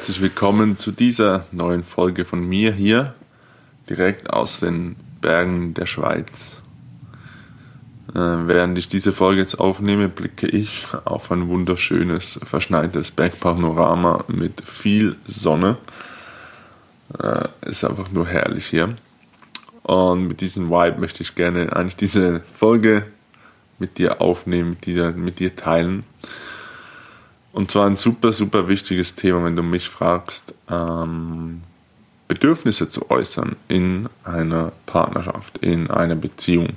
Herzlich willkommen zu dieser neuen Folge von mir hier, direkt aus den Bergen der Schweiz. Äh, während ich diese Folge jetzt aufnehme, blicke ich auf ein wunderschönes, verschneites Bergpanorama mit viel Sonne. Äh, ist einfach nur herrlich hier. Und mit diesem Vibe möchte ich gerne eigentlich diese Folge mit dir aufnehmen, mit dir, mit dir teilen. Und zwar ein super, super wichtiges Thema, wenn du mich fragst, ähm, Bedürfnisse zu äußern in einer Partnerschaft, in einer Beziehung.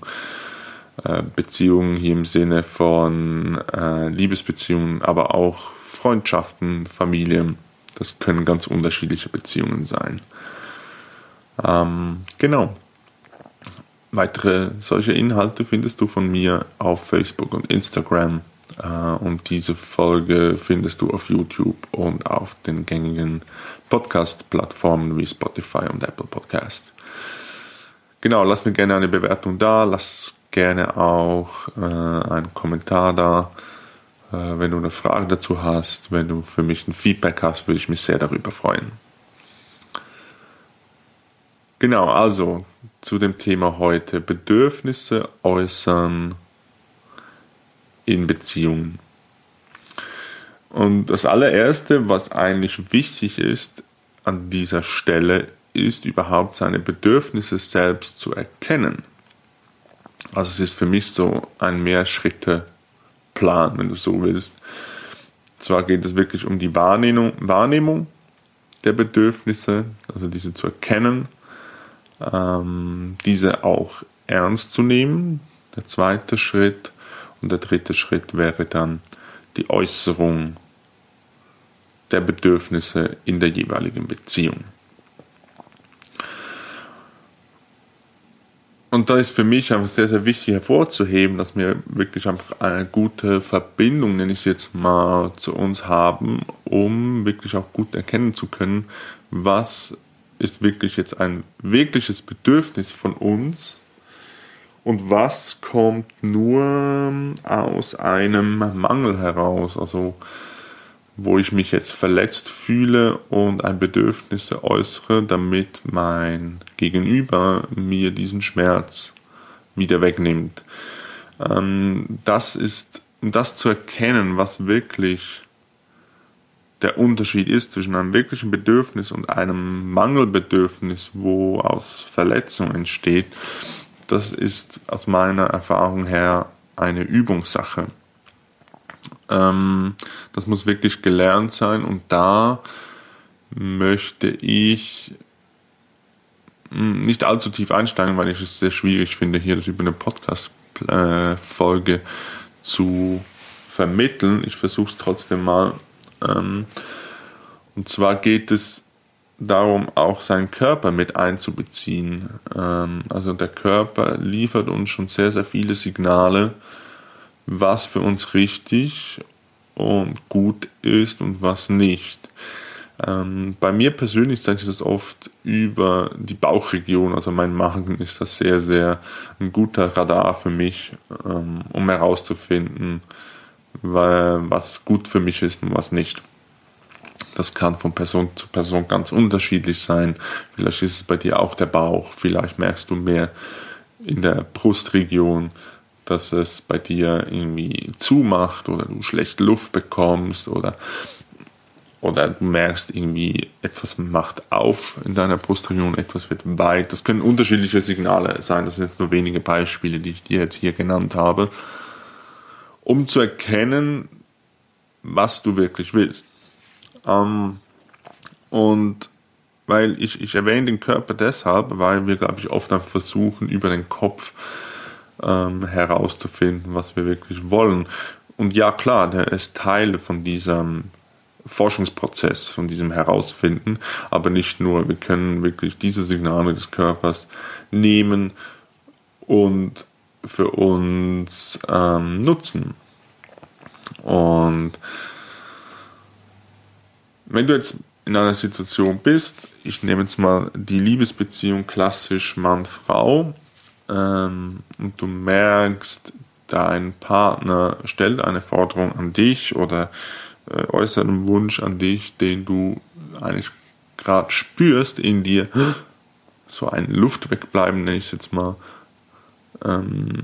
Äh, Beziehungen hier im Sinne von äh, Liebesbeziehungen, aber auch Freundschaften, Familien. Das können ganz unterschiedliche Beziehungen sein. Ähm, genau. Weitere solche Inhalte findest du von mir auf Facebook und Instagram. Äh, und diese Folge findest du auf YouTube und auf den gängigen Podcast-Plattformen wie Spotify und Apple Podcast. Genau, lass mir gerne eine Bewertung da, lass gerne auch äh, einen Kommentar da. Äh, wenn du eine Frage dazu hast, wenn du für mich ein Feedback hast, würde ich mich sehr darüber freuen. Genau, also zu dem Thema heute Bedürfnisse äußern in Beziehungen. Und das allererste, was eigentlich wichtig ist an dieser Stelle, ist überhaupt seine Bedürfnisse selbst zu erkennen. Also es ist für mich so ein Mehrschritte-Plan, wenn du so willst. Zwar geht es wirklich um die Wahrnehmung, Wahrnehmung der Bedürfnisse, also diese zu erkennen, ähm, diese auch ernst zu nehmen. Der zweite Schritt und der dritte Schritt wäre dann die Äußerung der Bedürfnisse in der jeweiligen Beziehung. Und da ist für mich einfach sehr, sehr wichtig hervorzuheben, dass wir wirklich einfach eine gute Verbindung, nenne ich es jetzt mal, zu uns haben, um wirklich auch gut erkennen zu können, was ist wirklich jetzt ein wirkliches Bedürfnis von uns und was kommt nur aus einem Mangel heraus, also wo ich mich jetzt verletzt fühle und ein Bedürfnis äußere, damit mein Gegenüber mir diesen Schmerz wieder wegnimmt. Ähm, das ist, um das zu erkennen, was wirklich der Unterschied ist zwischen einem wirklichen Bedürfnis und einem Mangelbedürfnis, wo aus Verletzung entsteht, das ist aus meiner Erfahrung her eine Übungssache. Ähm, das muss wirklich gelernt sein und da möchte ich hm, nicht allzu tief einsteigen, weil ich es sehr schwierig finde, hier das über eine Podcast-Folge zu vermitteln. Ich versuche es trotzdem mal. Ähm, und zwar geht es darum, auch seinen Körper mit einzubeziehen. Ähm, also der Körper liefert uns schon sehr, sehr viele Signale, was für uns richtig und gut ist und was nicht. Ähm, bei mir persönlich zeige ich das oft über die Bauchregion, also mein Magen ist das sehr, sehr ein guter Radar für mich, ähm, um herauszufinden, was gut für mich ist und was nicht. Das kann von Person zu Person ganz unterschiedlich sein. Vielleicht ist es bei dir auch der Bauch, vielleicht merkst du mehr in der Brustregion dass es bei dir irgendwie zumacht oder du schlecht Luft bekommst oder, oder du merkst irgendwie, etwas macht auf in deiner Brustregion, etwas wird weit. Das können unterschiedliche Signale sein. Das sind jetzt nur wenige Beispiele, die ich dir jetzt hier genannt habe, um zu erkennen, was du wirklich willst. Ähm, und weil ich, ich erwähne den Körper deshalb, weil wir, glaube ich, oft versuchen, über den Kopf ähm, herauszufinden, was wir wirklich wollen. Und ja, klar, der ist Teil von diesem Forschungsprozess, von diesem Herausfinden, aber nicht nur. Wir können wirklich diese Signale des Körpers nehmen und für uns ähm, nutzen. Und wenn du jetzt in einer Situation bist, ich nehme jetzt mal die Liebesbeziehung klassisch Mann-Frau, ähm, und du merkst, dein Partner stellt eine Forderung an dich oder äh, äußert einen Wunsch an dich, den du eigentlich gerade spürst in dir, so ein Luft wegbleiben, nenne ich es jetzt mal, ähm,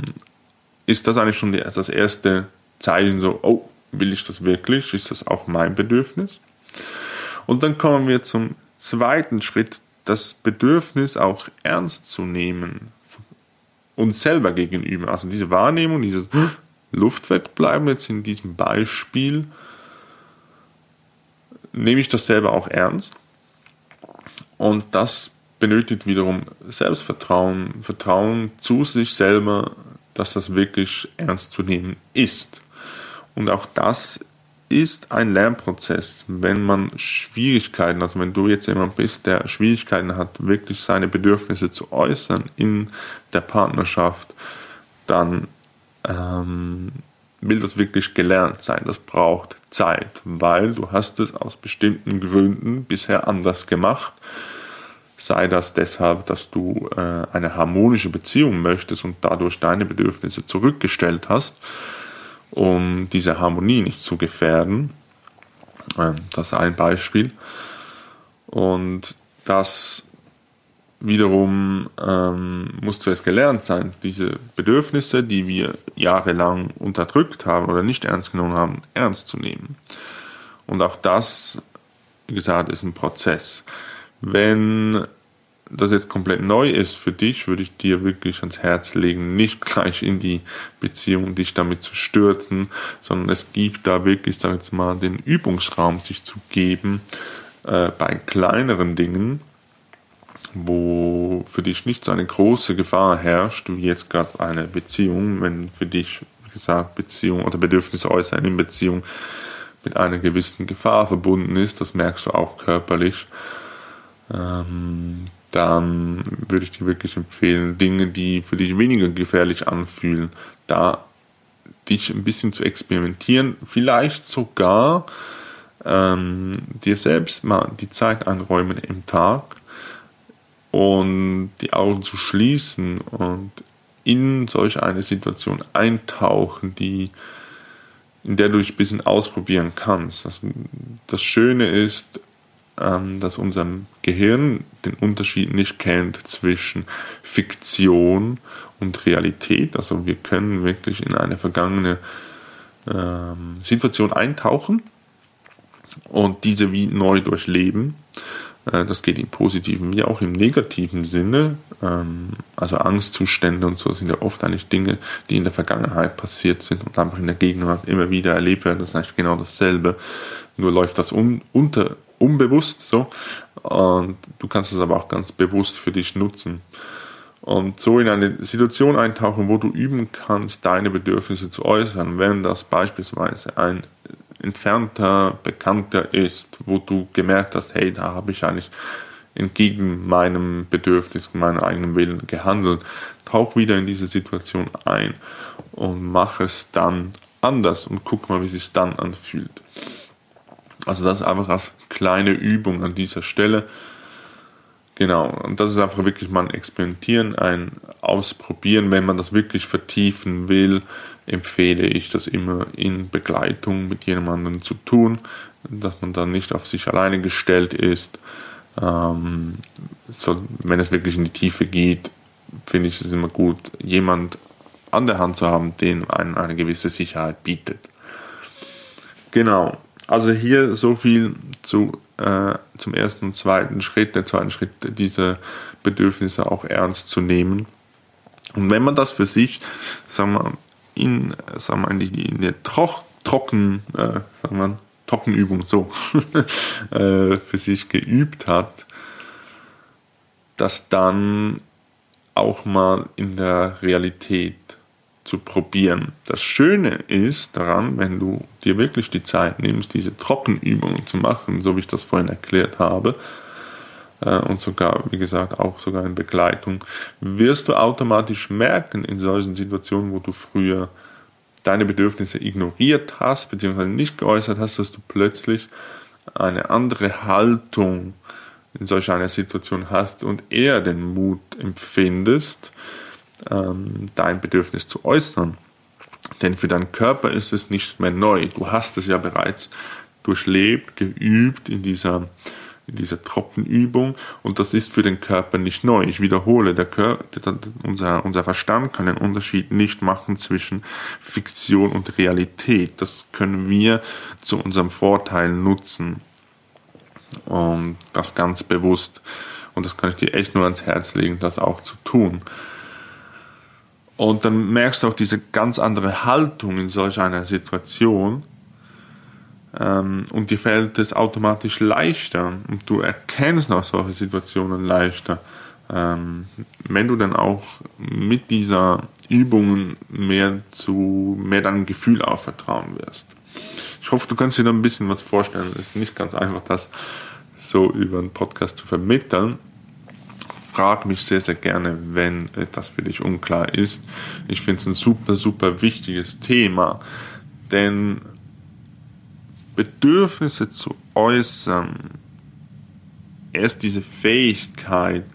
ist das eigentlich schon die, das erste Zeichen so, oh, will ich das wirklich? Ist das auch mein Bedürfnis? Und dann kommen wir zum zweiten Schritt, das Bedürfnis auch ernst zu nehmen, uns selber gegenüber. Also diese Wahrnehmung, dieses Luft wegbleiben jetzt in diesem Beispiel, nehme ich das selber auch ernst. Und das benötigt wiederum Selbstvertrauen, Vertrauen zu sich selber, dass das wirklich ernst zu nehmen ist. Und auch das ist ein Lernprozess, wenn man Schwierigkeiten, also wenn du jetzt jemand bist, der Schwierigkeiten hat, wirklich seine Bedürfnisse zu äußern in der Partnerschaft, dann ähm, will das wirklich gelernt sein. Das braucht Zeit, weil du hast es aus bestimmten Gründen bisher anders gemacht. Sei das deshalb, dass du äh, eine harmonische Beziehung möchtest und dadurch deine Bedürfnisse zurückgestellt hast um diese Harmonie nicht zu gefährden. Ähm, das ist ein Beispiel. Und das wiederum ähm, muss zuerst gelernt sein, diese Bedürfnisse, die wir jahrelang unterdrückt haben oder nicht ernst genommen haben, ernst zu nehmen. Und auch das, wie gesagt, ist ein Prozess. Wenn das jetzt komplett neu ist für dich, würde ich dir wirklich ans Herz legen, nicht gleich in die Beziehung dich damit zu stürzen, sondern es gibt da wirklich, sag ich mal, den Übungsraum sich zu geben äh, bei kleineren Dingen, wo für dich nicht so eine große Gefahr herrscht, wie jetzt gerade eine Beziehung, wenn für dich, wie gesagt, Beziehung oder Bedürfnisse äußern in Beziehung mit einer gewissen Gefahr verbunden ist, das merkst du auch körperlich. Ähm, dann würde ich dir wirklich empfehlen, Dinge, die für dich weniger gefährlich anfühlen, da dich ein bisschen zu experimentieren, vielleicht sogar ähm, dir selbst mal die Zeit einräumen im Tag und die Augen zu schließen und in solch eine Situation eintauchen, die in der du dich ein bisschen ausprobieren kannst. Also das Schöne ist, dass unser Gehirn den Unterschied nicht kennt zwischen Fiktion und Realität. Also wir können wirklich in eine vergangene ähm, Situation eintauchen und diese wie neu durchleben. Äh, das geht im positiven wie auch im negativen Sinne. Ähm, also Angstzustände und so sind ja oft eigentlich Dinge, die in der Vergangenheit passiert sind und einfach in der Gegenwart immer wieder erlebt werden. Das ist eigentlich genau dasselbe. Nur läuft das un unter unbewusst so. Und du kannst es aber auch ganz bewusst für dich nutzen. Und so in eine Situation eintauchen, wo du üben kannst, deine Bedürfnisse zu äußern, wenn das beispielsweise ein entfernter Bekannter ist, wo du gemerkt hast, hey, da habe ich eigentlich entgegen meinem Bedürfnis, meinem eigenen Willen gehandelt, tauch wieder in diese Situation ein und mach es dann anders und guck mal, wie es sich dann anfühlt. Also das ist einfach als kleine Übung an dieser Stelle. Genau, und das ist einfach wirklich mal ein Experimentieren, ein Ausprobieren. Wenn man das wirklich vertiefen will, empfehle ich das immer in Begleitung mit jemandem zu tun, dass man dann nicht auf sich alleine gestellt ist. Ähm, so, wenn es wirklich in die Tiefe geht, finde ich es immer gut, jemand an der Hand zu haben, den einen eine gewisse Sicherheit bietet. Genau. Also hier so viel zu, äh, zum ersten und zweiten Schritt. Der zweite Schritt, diese Bedürfnisse auch ernst zu nehmen. Und wenn man das für sich, sagen wir, in, sagen wir, die, in der Troch, Trocken, äh, sagen wir, Trockenübung so äh, für sich geübt hat, dass dann auch mal in der Realität zu probieren. Das Schöne ist daran, wenn du dir wirklich die Zeit nimmst, diese Trockenübungen zu machen, so wie ich das vorhin erklärt habe, äh, und sogar, wie gesagt, auch sogar in Begleitung, wirst du automatisch merken in solchen Situationen, wo du früher deine Bedürfnisse ignoriert hast, beziehungsweise nicht geäußert hast, dass du plötzlich eine andere Haltung in solch einer Situation hast und eher den Mut empfindest, ähm, dein Bedürfnis zu äußern. Denn für deinen Körper ist es nicht mehr neu. Du hast es ja bereits durchlebt, geübt in dieser in dieser Trockenübung und das ist für den Körper nicht neu. Ich wiederhole, der Körper, unser, unser Verstand kann den Unterschied nicht machen zwischen Fiktion und Realität. Das können wir zu unserem Vorteil nutzen und das ganz bewusst. Und das kann ich dir echt nur ans Herz legen, das auch zu tun. Und dann merkst du auch diese ganz andere Haltung in solch einer Situation. Ähm, und dir fällt es automatisch leichter und du erkennst auch solche Situationen leichter, ähm, wenn du dann auch mit dieser Übung mehr zu mehr deinem Gefühl auch vertrauen wirst. Ich hoffe, du kannst dir da ein bisschen was vorstellen. Es ist nicht ganz einfach, das so über einen Podcast zu vermitteln frag mich sehr, sehr gerne, wenn etwas für dich unklar ist. Ich finde es ein super, super wichtiges Thema, denn Bedürfnisse zu äußern, erst diese Fähigkeit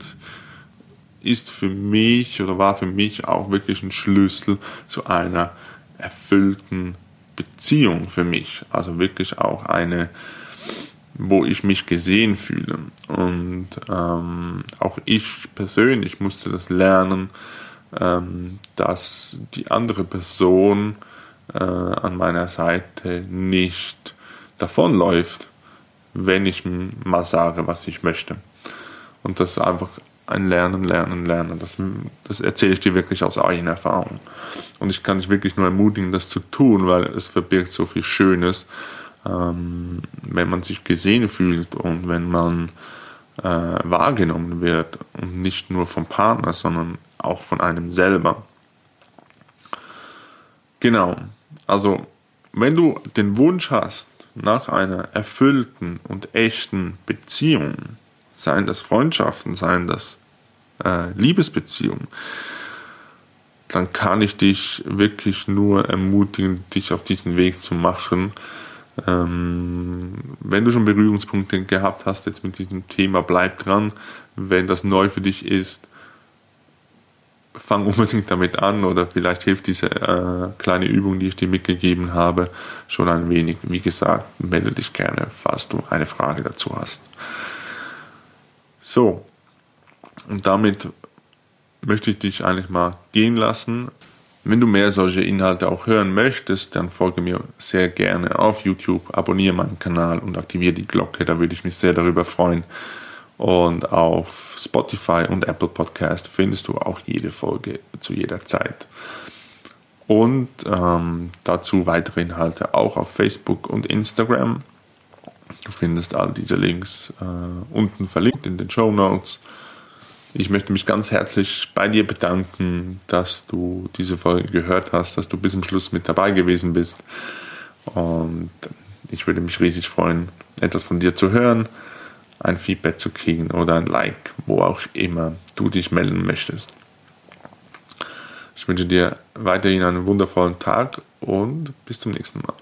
ist für mich oder war für mich auch wirklich ein Schlüssel zu einer erfüllten Beziehung für mich. Also wirklich auch eine wo ich mich gesehen fühle. Und ähm, auch ich persönlich musste das lernen, ähm, dass die andere Person äh, an meiner Seite nicht davonläuft, wenn ich mal sage, was ich möchte. Und das ist einfach ein Lernen, Lernen, Lernen. Das, das erzähle ich dir wirklich aus eigener Erfahrung. Und ich kann dich wirklich nur ermutigen, das zu tun, weil es verbirgt so viel Schönes ähm, wenn man sich gesehen fühlt und wenn man äh, wahrgenommen wird und nicht nur vom Partner, sondern auch von einem selber. Genau, also wenn du den Wunsch hast nach einer erfüllten und echten Beziehung, seien das Freundschaften, seien das äh, Liebesbeziehungen, dann kann ich dich wirklich nur ermutigen, dich auf diesen Weg zu machen, ähm, wenn du schon Berührungspunkte gehabt hast jetzt mit diesem Thema, bleib dran. Wenn das neu für dich ist, fang unbedingt damit an oder vielleicht hilft diese äh, kleine Übung, die ich dir mitgegeben habe, schon ein wenig. Wie gesagt, melde dich gerne, falls du eine Frage dazu hast. So, und damit möchte ich dich eigentlich mal gehen lassen. Wenn du mehr solche Inhalte auch hören möchtest, dann folge mir sehr gerne auf YouTube, abonniere meinen Kanal und aktiviere die Glocke, da würde ich mich sehr darüber freuen. Und auf Spotify und Apple Podcast findest du auch jede Folge zu jeder Zeit. Und ähm, dazu weitere Inhalte auch auf Facebook und Instagram. Du findest all diese Links äh, unten verlinkt in den Show Notes. Ich möchte mich ganz herzlich bei dir bedanken, dass du diese Folge gehört hast, dass du bis zum Schluss mit dabei gewesen bist. Und ich würde mich riesig freuen, etwas von dir zu hören, ein Feedback zu kriegen oder ein Like, wo auch immer du dich melden möchtest. Ich wünsche dir weiterhin einen wundervollen Tag und bis zum nächsten Mal.